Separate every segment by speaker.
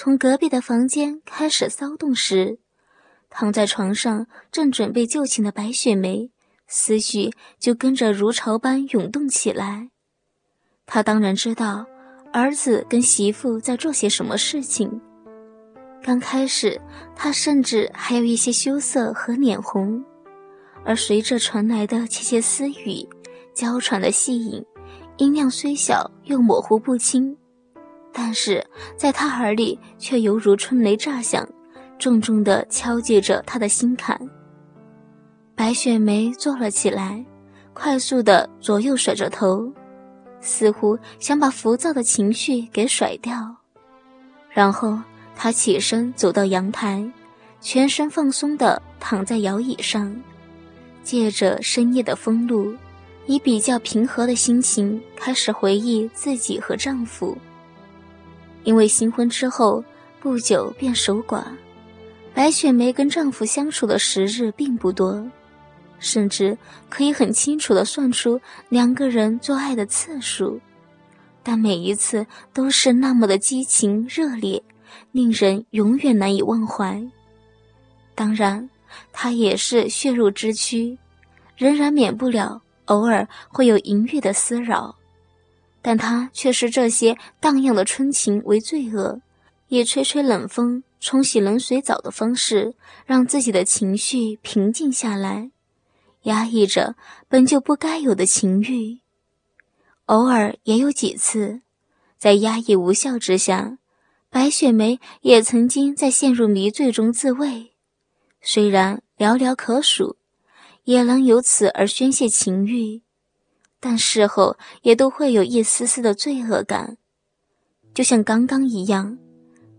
Speaker 1: 从隔壁的房间开始骚动时，躺在床上正准备就寝的白雪梅思绪就跟着如潮般涌动起来。她当然知道儿子跟媳妇在做些什么事情。刚开始，她甚至还有一些羞涩和脸红，而随着传来的窃窃私语、娇喘的细吟，音量虽小又模糊不清。但是在他耳里却犹如春雷炸响，重重地敲击着他的心坎。白雪梅坐了起来，快速地左右甩着头，似乎想把浮躁的情绪给甩掉。然后她起身走到阳台，全身放松地躺在摇椅上，借着深夜的风露，以比较平和的心情开始回忆自己和丈夫。因为新婚之后不久便守寡，白雪梅跟丈夫相处的时日并不多，甚至可以很清楚地算出两个人做爱的次数，但每一次都是那么的激情热烈，令人永远难以忘怀。当然，她也是血肉之躯，仍然免不了偶尔会有淫欲的骚扰。但他却视这些荡漾的春情为罪恶，以吹吹冷风、冲洗冷水澡的方式，让自己的情绪平静下来，压抑着本就不该有的情欲。偶尔也有几次，在压抑无效之下，白雪梅也曾经在陷入迷醉中自慰，虽然寥寥可数，也能由此而宣泄情欲。但事后也都会有一丝丝的罪恶感，就像刚刚一样，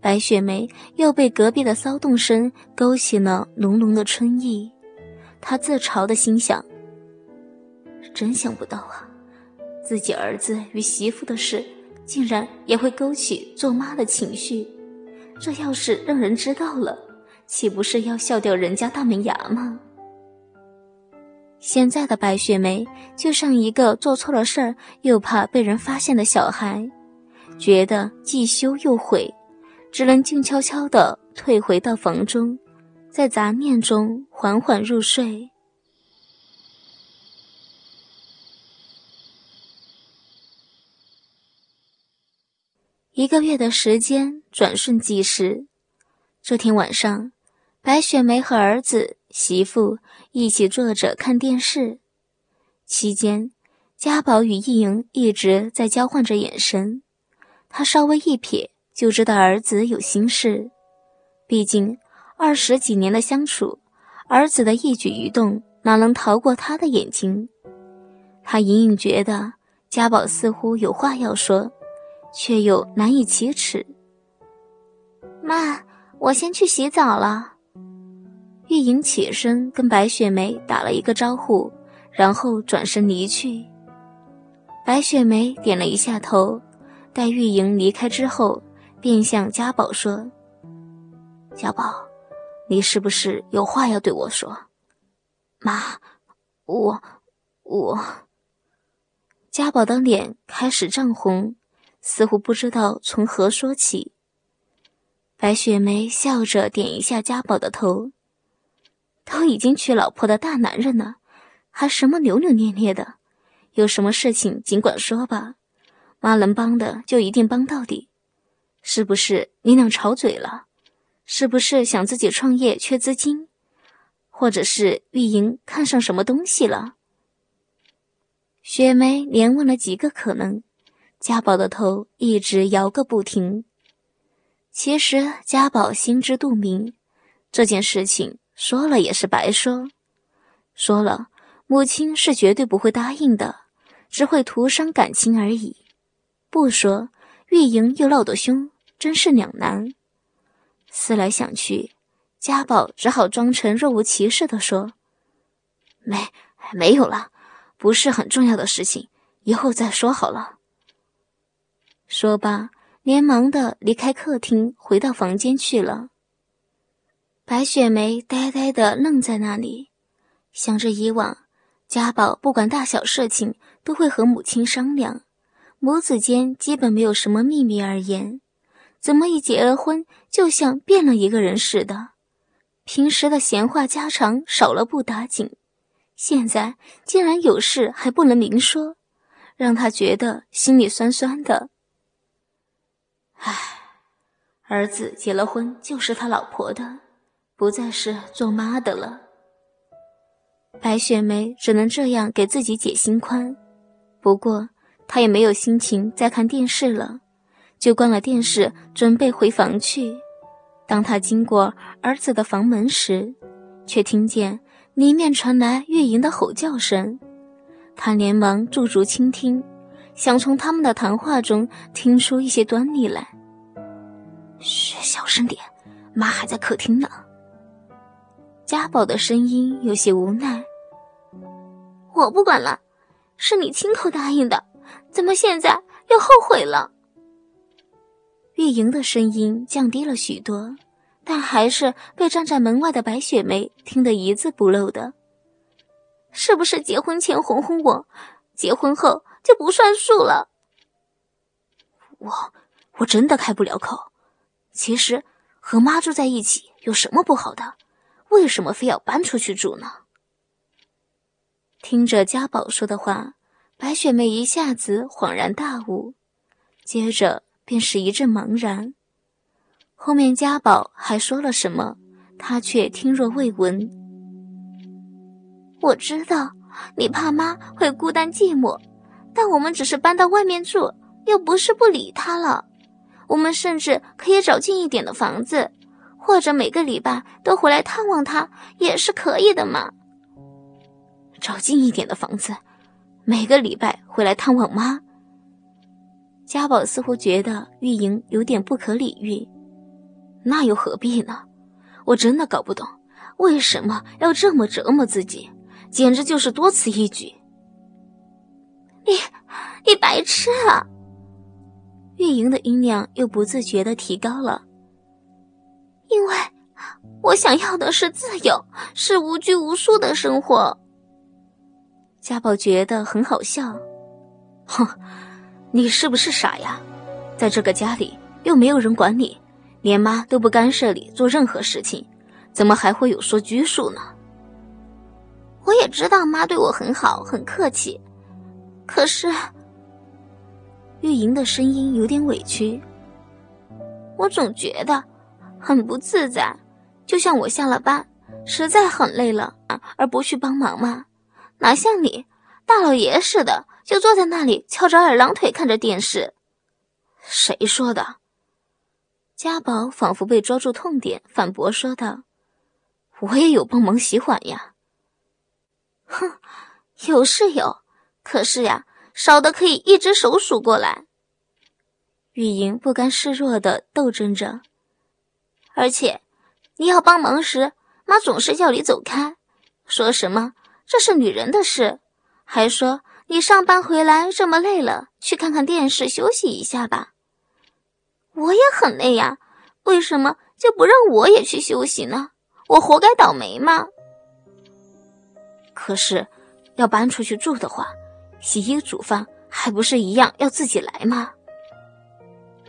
Speaker 1: 白雪梅又被隔壁的骚动声勾起了浓浓的春意。她自嘲的心想：“真想不到啊，自己儿子与媳妇的事，竟然也会勾起做妈的情绪。这要是让人知道了，岂不是要笑掉人家大门牙吗？”现在的白雪梅就像一个做错了事儿又怕被人发现的小孩，觉得既羞又悔，只能静悄悄地退回到房中，在杂念中缓缓入睡。一个月的时间转瞬即逝，这天晚上，白雪梅和儿子。媳妇一起坐着看电视，期间，家宝与易莹一直在交换着眼神。他稍微一瞥就知道儿子有心事，毕竟二十几年的相处，儿子的一举一动哪能逃过他的眼睛？他隐隐觉得家宝似乎有话要说，却又难以启齿。妈，我先去洗澡了。玉莹起身跟白雪梅打了一个招呼，然后转身离去。白雪梅点了一下头，待玉莹离开之后，便向家宝说：“家宝，你是不是有话要对我说？”
Speaker 2: 妈，我我……
Speaker 1: 家宝的脸开始涨红，似乎不知道从何说起。白雪梅笑着点一下家宝的头。都已经娶老婆的大男人了，还什么扭扭捏捏的？有什么事情尽管说吧，妈能帮的就一定帮到底。是不是你俩吵嘴了？是不是想自己创业缺资金？或者是玉莹看上什么东西了？雪梅连问了几个可能，家宝的头一直摇个不停。其实家宝心知肚明，这件事情。说了也是白说，说了母亲是绝对不会答应的，只会徒伤感情而已。不说，玉莹又闹得凶，真是两难。思来想去，家宝只好装成若无其事的说：“
Speaker 2: 没，没有了，不是很重要的事情，以后再说好了。”
Speaker 1: 说罢，连忙的离开客厅，回到房间去了。白雪梅呆呆的愣在那里，想着以往家宝不管大小事情都会和母亲商量，母子间基本没有什么秘密而言。怎么一结了婚就像变了一个人似的？平时的闲话家常少了不打紧，现在竟然有事还不能明说，让他觉得心里酸酸的。唉，儿子结了婚就是他老婆的，不再是做妈的了。白雪梅只能这样给自己解心宽，不过她也没有心情再看电视了。就关了电视，准备回房去。当她经过儿子的房门时，却听见里面传来月莹的吼叫声。她连忙驻足倾听，想从他们的谈话中听出一些端倪来。嘘，小声点，妈还在客厅呢。家宝的声音有些无奈。
Speaker 2: 我不管了，是你亲口答应的，怎么现在又后悔了？
Speaker 1: 月莹的声音降低了许多，但还是被站在门外的白雪梅听得一字不漏的。
Speaker 2: 是不是结婚前哄哄我，结婚后就不算数了？
Speaker 1: 我我真的开不了口。其实和妈住在一起有什么不好的？为什么非要搬出去住呢？听着家宝说的话，白雪梅一下子恍然大悟，接着。便是一阵茫然，后面家宝还说了什么，她却听若未闻。
Speaker 2: 我知道你怕妈会孤单寂寞，但我们只是搬到外面住，又不是不理他了。我们甚至可以找近一点的房子，或者每个礼拜都回来探望他，也是可以的嘛。
Speaker 1: 找近一点的房子，每个礼拜回来探望妈。家宝似乎觉得玉莹有点不可理喻，那又何必呢？我真的搞不懂为什么要这么折磨自己，简直就是多此一举。
Speaker 2: 你，你白痴啊！
Speaker 1: 玉莹的音量又不自觉的提高了，
Speaker 2: 因为我想要的是自由，是无拘无束的生活。
Speaker 1: 家宝觉得很好笑，哼。你是不是傻呀？在这个家里又没有人管你，连妈都不干涉你做任何事情，怎么还会有说拘束呢？
Speaker 2: 我也知道妈对我很好，很客气，可是
Speaker 1: 玉莹的声音有点委屈。
Speaker 2: 我总觉得很不自在，就像我下了班实在很累了而不去帮忙嘛，哪像你大老爷似的。就坐在那里翘着二郎腿看着电视，
Speaker 1: 谁说的？家宝仿佛被抓住痛点，反驳说道：“我也有帮忙洗碗呀。”
Speaker 2: 哼，有是有，可是呀，少的可以一只手数过来。
Speaker 1: 玉莹不甘示弱的斗争着，
Speaker 2: 而且你要帮忙时，妈总是叫你走开，说什么这是女人的事，还说。你上班回来这么累了，去看看电视休息一下吧。我也很累呀，为什么就不让我也去休息呢？我活该倒霉吗？
Speaker 1: 可是，要搬出去住的话，洗衣煮饭还不是一样要自己来吗？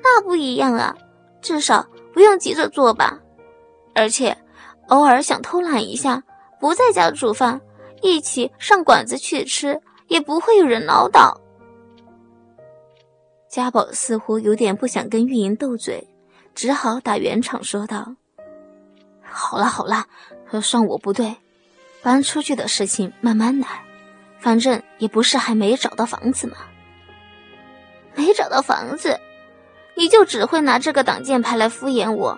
Speaker 2: 那不一样啊，至少不用急着做吧。而且，偶尔想偷懒一下，不在家煮饭，一起上馆子去吃。也不会有人唠叨。
Speaker 1: 家宝似乎有点不想跟玉莹斗嘴，只好打圆场说道：“好了好了，算我不对，搬出去的事情慢慢来，反正也不是还没找到房子嘛。
Speaker 2: 没找到房子，你就只会拿这个挡箭牌来敷衍我。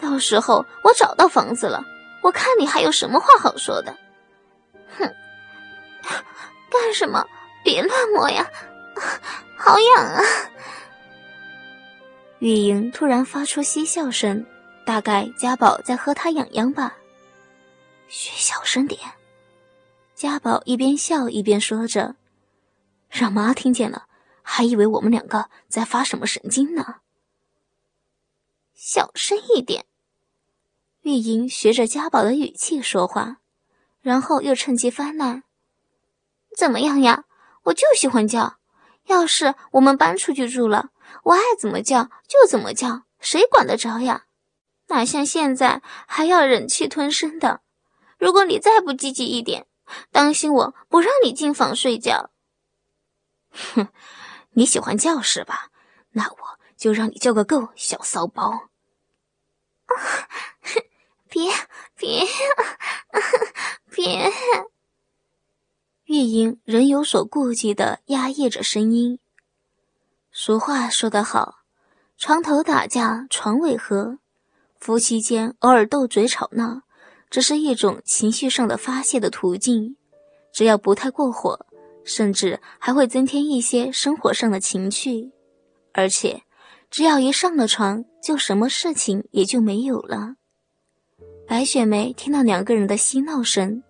Speaker 2: 到时候我找到房子了，我看你还有什么话好说的？哼！”干什么？别乱摸呀，好痒啊！
Speaker 1: 玉莹突然发出嬉笑声，大概家宝在喝她痒痒吧。嘘，小声点。家宝一边笑一边说着，让妈听见了，还以为我们两个在发什么神经呢。
Speaker 2: 小声一点。
Speaker 1: 玉莹学着家宝的语气说话，然后又趁机发难。
Speaker 2: 怎么样呀？我就喜欢叫。要是我们搬出去住了，我爱怎么叫就怎么叫，谁管得着呀？哪像现在还要忍气吞声的。如果你再不积极一点，当心我不让你进房睡觉。
Speaker 1: 哼，你喜欢叫是吧？那我就让你叫个够，小骚包。
Speaker 2: 啊，别别 别！
Speaker 1: 月英仍有所顾忌的压抑着声音。俗话说得好，床头打架床尾和，夫妻间偶尔斗嘴吵闹，只是一种情绪上的发泄的途径，只要不太过火，甚至还会增添一些生活上的情趣。而且，只要一上了床，就什么事情也就没有了。白雪梅听到两个人的嬉闹声，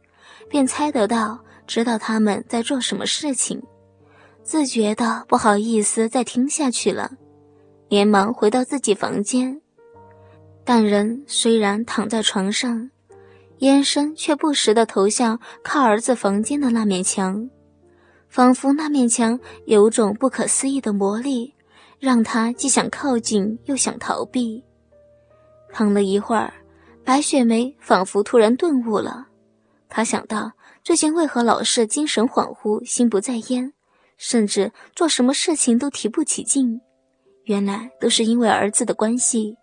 Speaker 1: 便猜得到，知道他们在做什么事情。自觉的不好意思再听下去了，连忙回到自己房间。但人虽然躺在床上，眼神却不时的投向靠儿子房间的那面墙，仿佛那面墙有种不可思议的魔力，让他既想靠近又想逃避。躺了一会儿，白雪梅仿佛突然顿悟了，她想到最近为何老是精神恍惚、心不在焉。甚至做什么事情都提不起劲，原来都是因为儿子的关系。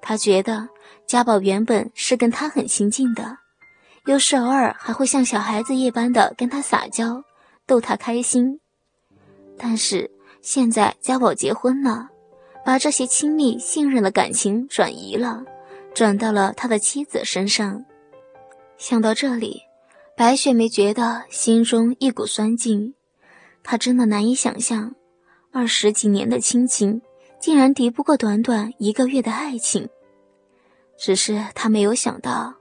Speaker 1: 他觉得家宝原本是跟他很亲近的，有时偶尔还会像小孩子一般的跟他撒娇，逗他开心。但是现在家宝结婚了，把这些亲密信任的感情转移了，转到了他的妻子身上。想到这里，白雪梅觉得心中一股酸劲。她真的难以想象，二十几年的亲情竟然敌不过短短一个月的爱情。只是她没有想到，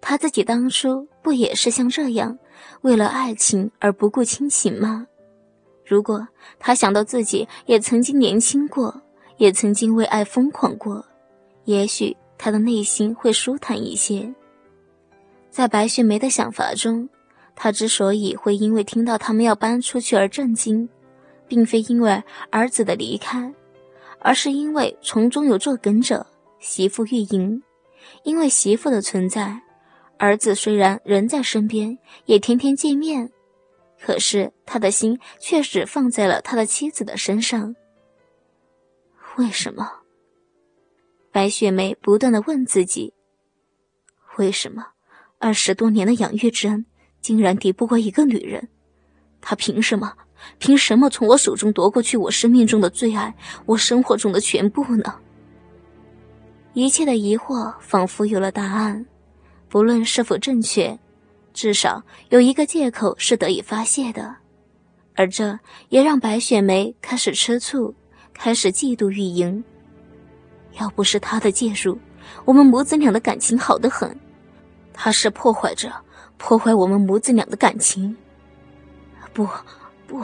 Speaker 1: 她自己当初不也是像这样，为了爱情而不顾亲情吗？如果他想到自己也曾经年轻过，也曾经为爱疯狂过，也许他的内心会舒坦一些。在白雪梅的想法中。他之所以会因为听到他们要搬出去而震惊，并非因为儿子的离开，而是因为从中有作梗者媳妇玉莹。因为媳妇的存在，儿子虽然人在身边，也天天见面，可是他的心却只放在了他的妻子的身上。为什么？白雪梅不断的问自己：为什么？二十多年的养育之恩。竟然敌不过一个女人，他凭什么？凭什么从我手中夺过去我生命中的最爱，我生活中的全部呢？一切的疑惑仿佛有了答案，不论是否正确，至少有一个借口是得以发泄的，而这也让白雪梅开始吃醋，开始嫉妒玉莹。要不是他的介入，我们母子俩的感情好得很，他是破坏者。破坏我们母子俩的感情，不，不！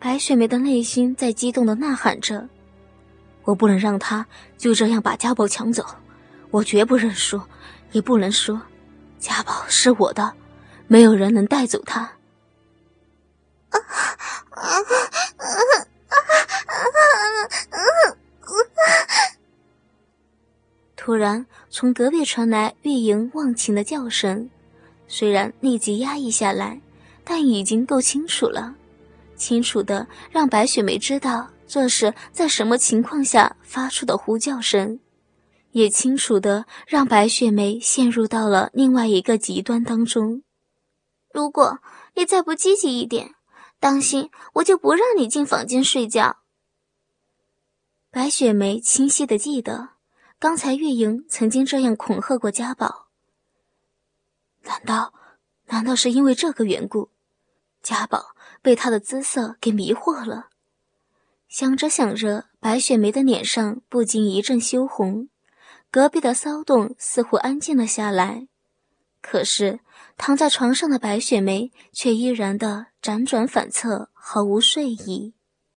Speaker 1: 白雪梅的内心在激动的呐喊着：“我不能让他就这样把家宝抢走，我绝不认输，也不能说家宝是我的，没有人能带走他。”突然，从隔壁传来玉莹忘情的叫声。虽然立即压抑下来，但已经够清楚了，清楚的让白雪梅知道这是在什么情况下发出的呼叫声，也清楚的让白雪梅陷入到了另外一个极端当中。
Speaker 2: 如果你再不积极一点，当心我就不让你进房间睡觉。
Speaker 1: 白雪梅清晰的记得，刚才月莹曾经这样恐吓过家宝。难道，难道是因为这个缘故，家宝被他的姿色给迷惑了？想着想着，白雪梅的脸上不禁一阵羞红。隔壁的骚动似乎安静了下来，可是躺在床上的白雪梅却依然的辗转反侧，毫无睡意。